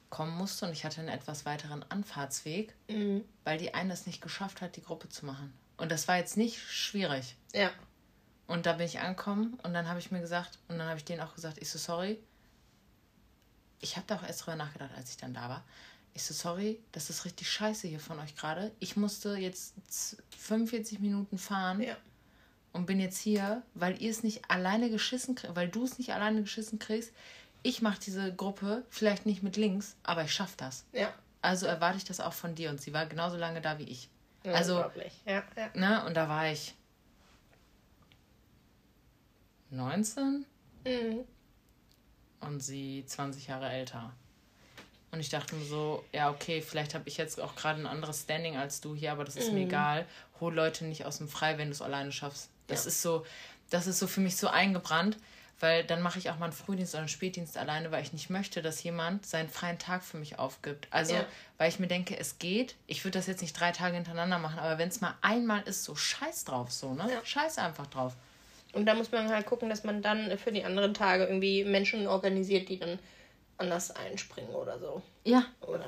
kommen musste und ich hatte einen etwas weiteren Anfahrtsweg, Mhm. weil die eine es nicht geschafft hat, die Gruppe zu machen. Und das war jetzt nicht schwierig. Ja. Und da bin ich angekommen und dann habe ich mir gesagt, und dann habe ich denen auch gesagt, ich so, sorry. Ich habe da auch erst drüber nachgedacht, als ich dann da war. Ich so, sorry, das ist richtig scheiße hier von euch gerade. Ich musste jetzt z- 45 Minuten fahren Ja. und bin jetzt hier, weil ihr es nicht alleine geschissen kriegst, weil du es nicht alleine geschissen kriegst. Ich mache diese Gruppe vielleicht nicht mit links, aber ich schaffe das. Ja. Also erwarte ich das auch von dir und sie war genauso lange da wie ich. Also, Unglaublich. Ja, ja. ne, und da war ich 19 Mhm. und sie 20 Jahre älter. Und ich dachte mir so, ja, okay, vielleicht habe ich jetzt auch gerade ein anderes Standing als du hier, aber das ist mir egal. Hol Leute nicht aus dem Frei, wenn du es alleine schaffst. Das Ja. ist so, das ist so für mich so eingebrannt, weil dann mache ich auch mal einen Frühdienst oder einen Spätdienst alleine, weil ich nicht möchte, dass jemand seinen freien Tag für mich aufgibt. Also, Ja. weil ich mir denke, es geht. Ich würde das jetzt nicht drei Tage hintereinander machen, aber wenn es mal einmal ist, so scheiß drauf, so, ne? Ja. Scheiß einfach drauf. Und da muss man halt gucken, dass man dann für die anderen Tage irgendwie Menschen organisiert, die dann anders einspringen oder so. Ja, Oder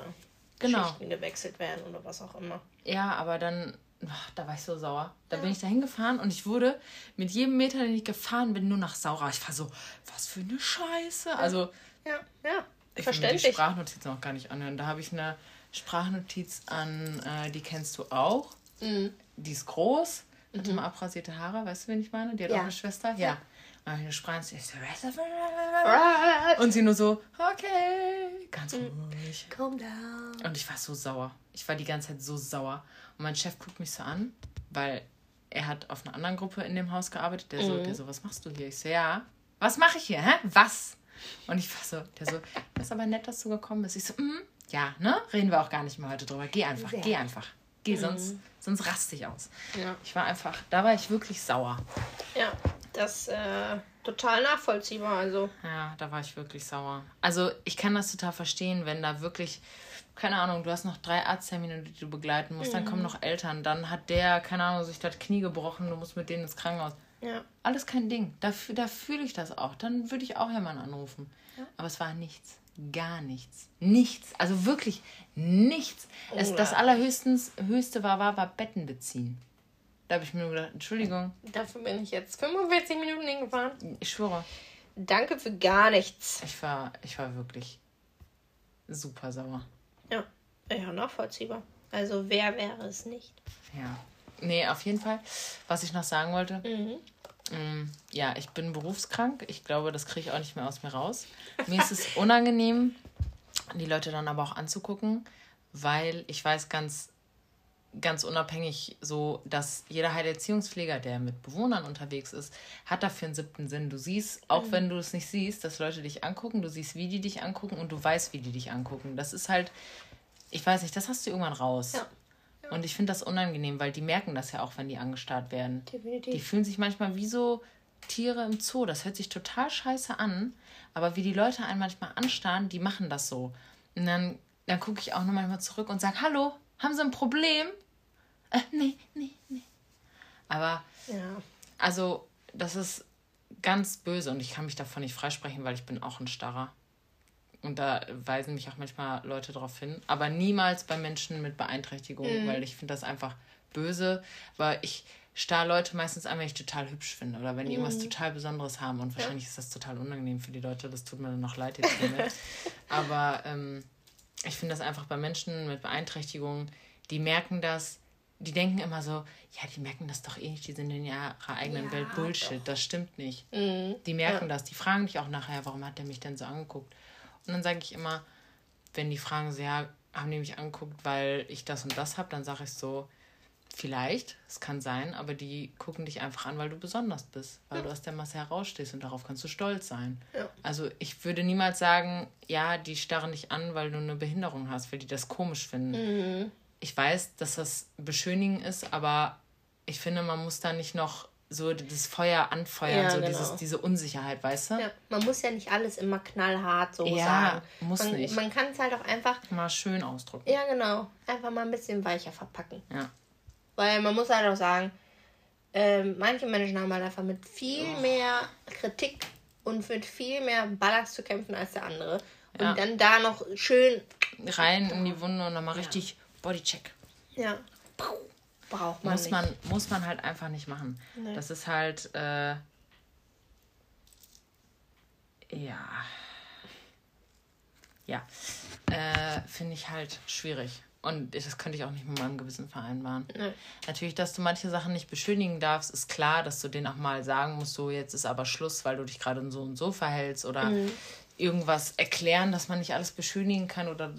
Genau. Schichten gewechselt werden oder was auch immer. Ja, aber dann, ach, da war ich so sauer. Da bin ich da hingefahren und ich wurde mit jedem Meter, den ich gefahren bin, nur nach saurer. Ich war so, was für eine Scheiße. Also, Ja, ja. ich will mir die Verständlich. Sprachnotiz noch gar nicht anhören. Da habe ich eine Sprachnotiz an, äh, die kennst du auch. Mhm. Die ist groß, hat immer abrasierte Haare, weißt du, wen ich meine? Die hat Ja. auch eine Schwester. Ja. Und dann habe ich eine Sprachnotiz. Ich so, und sie nur so, okay, ganz ruhig. Calm down. Und ich war so sauer. Ich war die ganze Zeit so sauer. Und mein Chef guckt mich so an, weil er hat auf einer anderen Gruppe in dem Haus gearbeitet. Der so, der so, was machst du hier? Ich so, ja. Was mache ich hier? Hä? Was? Und ich war so, der so, das ist aber nett, dass du gekommen bist. Ich so, mm, ja, ne? Reden wir auch gar nicht mehr heute drüber. Geh einfach, Sehr. geh einfach. geh, sonst, mhm. sonst raste ich aus. Ja. Ich war einfach, da war ich wirklich sauer. Ja, das äh, total nachvollziehbar. Also. Ja, da war ich wirklich sauer. Also ich kann das total verstehen, wenn da wirklich, keine Ahnung, du hast noch drei Arzttermine, die du begleiten musst, mhm. dann kommen noch Eltern, dann hat der, keine Ahnung, sich das Knie gebrochen, du musst mit denen ins Krankenhaus. Ja. Alles kein Ding. Da, da fühle ich das auch. Dann würde ich auch jemanden anrufen. Ja. Aber es war nichts. Gar nichts. Nichts. Also wirklich nichts. Oh, es, das allerhöchstens höchste war, war, war Betten beziehen. Da habe ich mir nur gedacht, Entschuldigung. Dafür bin ich jetzt 45 Minuten hingefahren. Ich schwöre. Danke für gar nichts. Ich war, ich war wirklich super sauer. Ja, ja, nachvollziehbar. Also wer wäre es nicht? Ja. Nee, auf jeden Fall. Was ich noch sagen wollte. Mhm. Mm, ja, ich bin berufskrank. Ich glaube, das kriege ich auch nicht mehr aus mir raus. Mir ist es unangenehm, die Leute dann aber auch anzugucken, weil ich weiß ganz, ganz unabhängig so, dass jeder Heilerziehungspfleger, der mit Bewohnern unterwegs ist, hat dafür einen siebten Sinn. Du siehst, auch mhm. wenn du es nicht siehst, dass Leute dich angucken, du siehst, wie die dich angucken und du weißt, wie die dich angucken. Das ist halt, ich weiß nicht, das hast du irgendwann raus. Ja. Und ich finde das unangenehm, weil die merken das ja auch, wenn die angestarrt werden. Definitiv. Die fühlen sich manchmal wie so Tiere im Zoo. Das hört sich total scheiße an. Aber wie die Leute einen manchmal anstarren, die machen das so. Und dann, dann gucke ich auch nur manchmal zurück und sage, hallo, haben Sie ein Problem? Äh, nee, nee, nee. Aber, ja. also, das ist ganz böse und ich kann mich davon nicht freisprechen, weil ich bin auch ein Starrer. Und da weisen mich auch manchmal Leute darauf hin. Aber niemals bei Menschen mit Beeinträchtigung, mhm. weil ich finde das einfach böse. Weil ich starr Leute meistens an, wenn ich total hübsch finde oder wenn die mhm. irgendwas total Besonderes haben. Und wahrscheinlich ja. ist das total unangenehm für die Leute. Das tut mir dann noch leid jetzt. Aber ähm, ich finde das einfach bei Menschen mit Beeinträchtigung, die merken das, die denken immer so, ja, die merken das doch eh nicht, die sind in ihrer eigenen ja, Welt Bullshit. Doch. Das stimmt nicht. Mhm. Die merken ja. das. Die fragen dich auch nachher, warum hat der mich denn so angeguckt? Und dann sage ich immer, wenn die fragen, so, ja, haben die mich angeguckt, weil ich das und das habe, dann sage ich so, vielleicht, es kann sein, aber die gucken dich einfach an, weil du besonders bist, weil ja. du aus der Masse herausstehst und darauf kannst du stolz sein. Also ich würde niemals sagen, ja, die starren dich an, weil du eine Behinderung hast, weil die das komisch finden. Mhm. Ich weiß, dass das beschönigen ist, aber ich finde, man muss da nicht noch so das Feuer anfeuern, ja, so genau. dieses, diese Unsicherheit, weißt du? Ja, man muss ja nicht alles immer knallhart so ja, sagen. muss man, nicht. Man kann es halt auch einfach... Mal schön ausdrücken. Ja, genau. Einfach mal ein bisschen weicher verpacken. Ja. Weil man muss halt auch sagen, äh, manche Menschen haben halt einfach mit viel oh. mehr Kritik und mit viel mehr Ballast zu kämpfen als der andere. Und ja. dann da noch schön... Rein in die Wunde und nochmal richtig Bodycheck. Ja. Puh braucht man muss nicht. man muss man halt einfach nicht machen. Nee. Das ist halt äh, ja ja äh, finde ich halt schwierig. Und das könnte ich auch nicht mit meinem Gewissen vereinbaren. Nee. Natürlich, dass du manche Sachen nicht beschönigen darfst, ist klar, dass du denen auch mal sagen musst, so jetzt ist aber Schluss, weil du dich gerade so und so verhältst oder mhm irgendwas erklären, dass man nicht alles beschönigen kann. Oder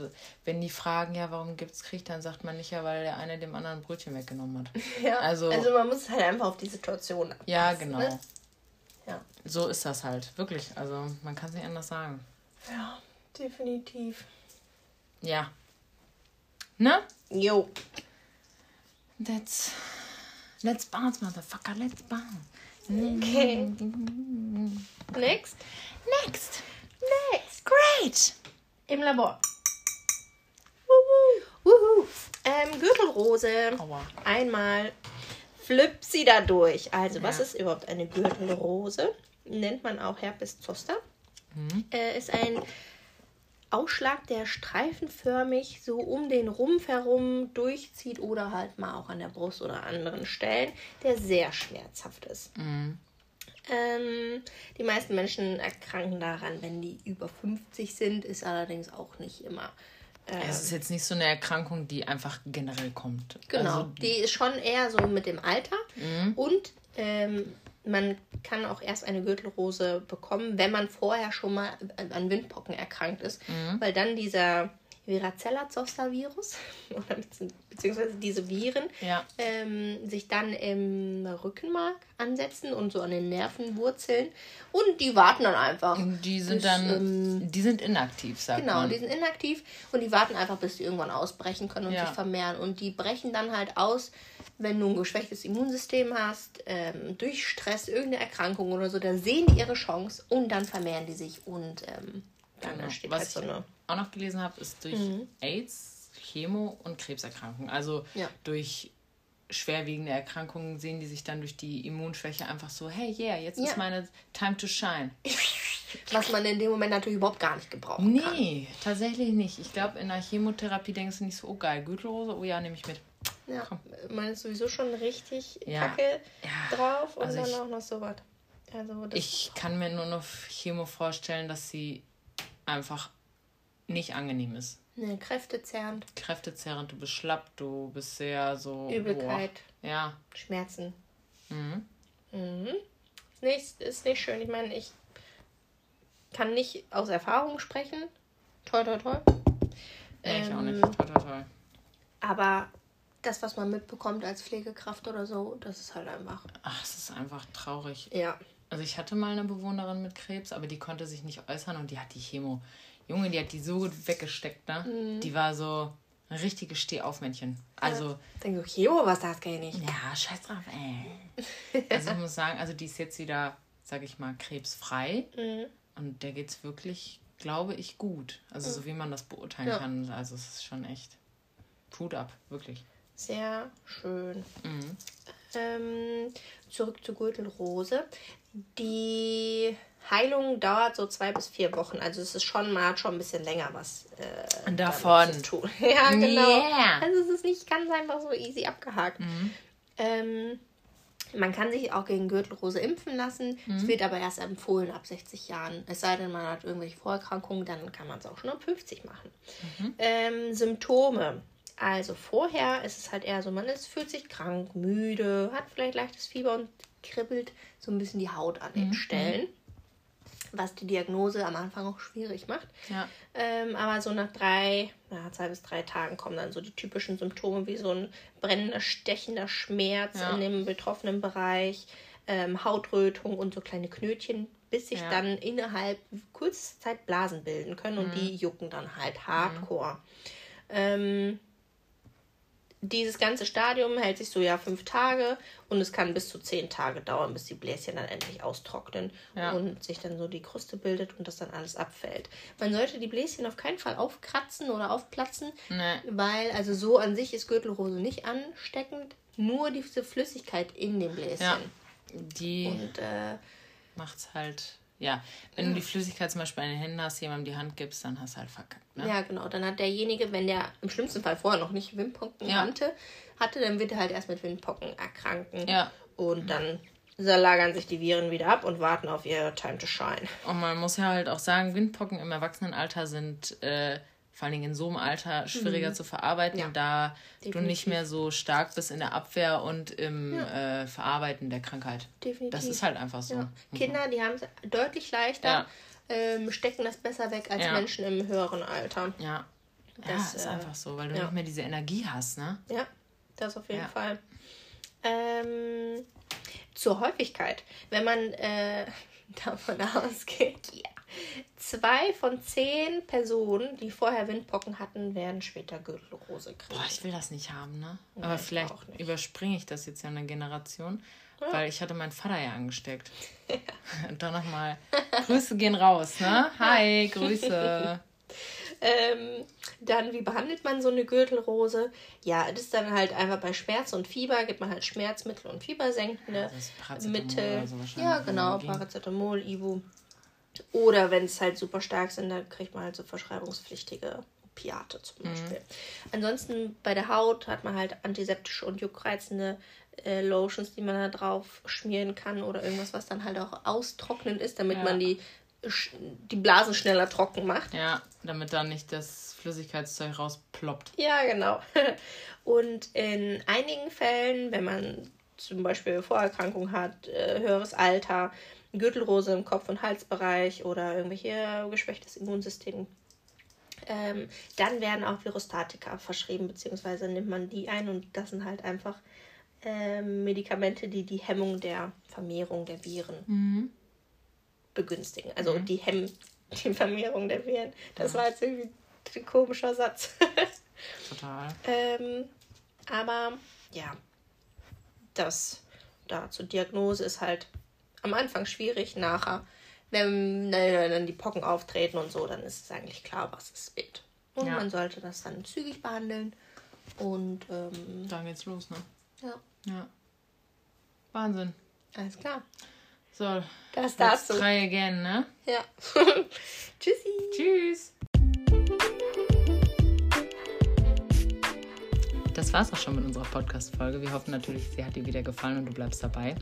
wenn die fragen, ja, warum gibt es Krieg, dann sagt man nicht, ja, weil der eine dem anderen ein Brötchen weggenommen hat. Ja, also, also man muss halt einfach auf die Situation abpassen. Ja, genau. Ne? Ja. So ist das halt, wirklich. Also man kann es nicht anders sagen. Ja, definitiv. Ja. Ne? Jo. Let's, let's bounce, motherfucker, let's bounce. Okay. Next. Next. Next. Great. Im Labor. Wuhu. Ähm, Gürtelrose. Aua. Einmal flip sie da durch. Also, ja. was ist überhaupt eine Gürtelrose? Nennt man auch Herpes zoster. Mhm. Äh, ist ein Ausschlag, der streifenförmig so um den Rumpf herum durchzieht oder halt mal auch an der Brust oder anderen Stellen, der sehr schmerzhaft ist. Mhm. Ähm, die meisten Menschen erkranken daran, wenn die über 50 sind, ist allerdings auch nicht immer. Ähm, es ist jetzt nicht so eine Erkrankung, die einfach generell kommt. Genau, also, die ist schon eher so mit dem Alter. Mhm. Und ähm, man kann auch erst eine Gürtelrose bekommen, wenn man vorher schon mal an Windpocken erkrankt ist, mhm. weil dann dieser Varicella-Zoster-Virus, beziehungsweise diese Viren, ja. ähm, sich dann im Rückenmark ansetzen und so an den Nervenwurzeln. Und die warten dann einfach. Die sind bis, dann, ähm, die sind inaktiv, sagt genau, man. Genau, die sind inaktiv und die warten einfach, bis die irgendwann ausbrechen können und ja. sich vermehren. Und die brechen dann halt aus, wenn du ein geschwächtes Immunsystem hast, ähm, durch Stress, irgendeine Erkrankung oder so, da sehen die ihre Chance und dann vermehren die sich und ähm, dann genau. entsteht Was halt so eine auch noch gelesen habe, ist durch mhm. AIDS, Chemo und Krebserkrankungen. Also ja. durch schwerwiegende Erkrankungen sehen die sich dann durch die Immunschwäche einfach so, hey, yeah, jetzt ja. ist meine Time to shine. Was man in dem Moment natürlich überhaupt gar nicht gebraucht nee, kann. Nee, tatsächlich nicht. Ich glaube, in der Chemotherapie denkst du nicht so, oh geil, Gürtelrose, oh ja, nehme ich mit. Ja, Komm. man ist sowieso schon richtig ja. kacke ja. drauf und also dann ich, auch noch so was. Also ich kann mir nur noch Chemo vorstellen, dass sie einfach nicht angenehm ist. Ne, kräftezerrend. Kräftezerrend, du bist schlapp, du bist sehr so. Übelkeit. Boah. Ja. Schmerzen. Mhm. Mhm. Ist nicht, ist nicht schön. Ich meine, ich kann nicht aus Erfahrung sprechen. Toll, toll, toll. Nee, ich auch nicht. Ähm, toll, toll, toll. Aber das, was man mitbekommt als Pflegekraft oder so, das ist halt einfach. Ach, es ist einfach traurig. Ja. Also ich hatte mal eine Bewohnerin mit Krebs, aber die konnte sich nicht äußern und die hat die Chemo Junge, die hat die so gut weggesteckt, ne? Mhm. Die war so ein richtiges Stehaufmännchen. Also. Ja. Denke ich, jo, was das kann ich nicht. Ja, scheiß drauf, ey. also ich muss sagen, also die ist jetzt wieder, sag ich mal, krebsfrei. Mhm. Und der geht's wirklich, glaube ich, gut. Also mhm. so wie man das beurteilen ja. kann. Also es ist schon echt. Hut ab, wirklich. Sehr schön. Mhm. Ähm, zurück zur Gürtelrose. Die Heilung dauert so zwei bis vier Wochen. Also es ist schon mal schon ein bisschen länger was äh, davon zu tun. ja, genau. Yeah. Also es ist nicht ganz einfach so easy abgehakt. Mhm. Ähm, man kann sich auch gegen Gürtelrose impfen lassen. Mhm. Es wird aber erst empfohlen ab 60 Jahren. Es sei denn, man hat irgendwelche Vorerkrankungen, dann kann man es auch schon ab 50 machen. Mhm. Ähm, Symptome. Also vorher ist es halt eher so, man ist, fühlt sich krank, müde, hat vielleicht leichtes Fieber und kribbelt so ein bisschen die Haut an den mhm. Stellen was die Diagnose am Anfang auch schwierig macht. Ja. Ähm, aber so nach drei, na, zwei bis drei Tagen kommen dann so die typischen Symptome wie so ein brennender, stechender Schmerz ja. in dem betroffenen Bereich, ähm, Hautrötung und so kleine Knötchen, bis sich ja. dann innerhalb kurzer Zeit Blasen bilden können und mhm. die jucken dann halt hardcore. Mhm. Ähm, dieses ganze Stadium hält sich so ja fünf Tage und es kann bis zu zehn Tage dauern, bis die Bläschen dann endlich austrocknen ja. und sich dann so die Kruste bildet und das dann alles abfällt. Man sollte die Bläschen auf keinen Fall aufkratzen oder aufplatzen, nee. weil also so an sich ist Gürtelrose nicht ansteckend, nur diese Flüssigkeit in den Bläschen. Ja, die und, äh, macht's halt ja, wenn ja. du die Flüssigkeit zum Beispiel in den Händen hast, jemandem die Hand gibst, dann hast du halt verkackt. Ne? Ja, genau. Dann hat derjenige, wenn der im schlimmsten Fall vorher noch nicht Windpocken ja. hatte, hatte, dann wird er halt erst mit Windpocken erkranken. Ja. Und dann lagern sich die Viren wieder ab und warten auf ihr Time to Shine. Und man muss ja halt auch sagen, Windpocken im Erwachsenenalter sind äh, vor allen Dingen in so einem Alter schwieriger mhm. zu verarbeiten, ja, da definitiv. du nicht mehr so stark bist in der Abwehr und im ja. äh, Verarbeiten der Krankheit. Definitiv. Das ist halt einfach so. Ja. Mhm. Kinder, die haben es deutlich leichter, ähm, stecken das besser weg als Menschen im höheren Alter. Ja. Das ist äh, einfach so, weil du nicht mehr diese Energie hast, ne? Ja, das auf jeden Fall. Ähm, zur Häufigkeit. Wenn man äh, davon ausgeht, ja, Zwei von zehn Personen, die vorher Windpocken hatten, werden später Gürtelrose kriegen. Boah, ich will das nicht haben, ne? Nee, Aber vielleicht überspringe ich das jetzt ja eine Generation, ja. weil ich hatte meinen Vater ja angesteckt. Ja. Und dann nochmal, Grüße gehen raus, ne? Hi, Grüße. Ähm, dann, wie behandelt man so eine Gürtelrose? Ja, das ist dann halt einfach bei Schmerz und Fieber, gibt man halt Schmerzmittel und fiebersenkende ja, Mittel. So ja, genau, Paracetamol, Ibu. Oder wenn es halt super stark sind, dann kriegt man halt so verschreibungspflichtige Opiate zum mhm. Beispiel. Mhm. Ansonsten bei der Haut hat man halt antiseptische und juckreizende äh, Lotions, die man da drauf schmieren kann oder irgendwas, was dann halt auch austrocknend ist, damit ja. man die, die Blasen schneller trocken macht. Ja, damit dann nicht das Flüssigkeitszeug rausploppt. Ja, genau. Und in einigen Fällen, wenn man zum Beispiel Vorerkrankung hat, äh, höheres Alter, Gürtelrose im Kopf- und Halsbereich oder irgendwelche geschwächtes Immunsystem, ähm, dann werden auch Virostatika verschrieben, beziehungsweise nimmt man die ein und das sind halt einfach ähm, Medikamente, die die Hemmung der Vermehrung der Viren mhm. begünstigen. Also mhm. die hemmen die Vermehrung der Viren. Das ja. war jetzt irgendwie ein komischer Satz. Total. ähm, aber ja, das da zur Diagnose ist halt am Anfang schwierig, nachher, wenn, dann die Pocken auftreten und so, dann ist es eigentlich klar, was es wird. Und ja. man sollte das dann zügig behandeln. Und ähm, dann geht's los, ne? Ja. Ja. Wahnsinn. Alles klar. So, das dazu. Try again, ne? Ja. Tschüssi. Tschüss. Das war's auch schon mit unserer Podcast-Folge. Wir hoffen natürlich, sie hat dir wieder gefallen und du bleibst dabei.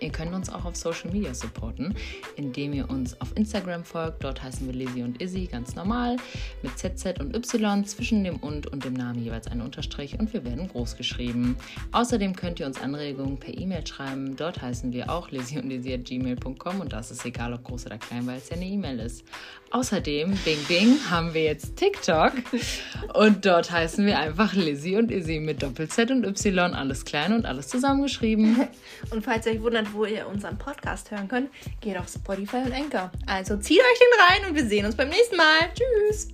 Ihr könnt uns auch auf Social Media supporten, indem ihr uns auf Instagram folgt. Dort heißen wir Lizzie und Izzy ganz normal mit ZZ und Y zwischen dem und und dem Namen jeweils ein Unterstrich und wir werden groß geschrieben. Außerdem könnt ihr uns Anregungen per E-Mail schreiben. Dort heißen wir auch Lizzie und Izzy at gmail.com und das ist egal, ob groß oder klein, weil es ja eine E-Mail ist. Außerdem, Bing Bing, haben wir jetzt TikTok und dort heißen wir einfach Lizzie und Izzy mit Doppel-Z und Y, alles klein und alles zusammengeschrieben. Und falls ihr euch wundert, wo ihr unseren Podcast hören könnt, geht auf Spotify und Anchor. Also zieht euch den rein und wir sehen uns beim nächsten Mal. Tschüss!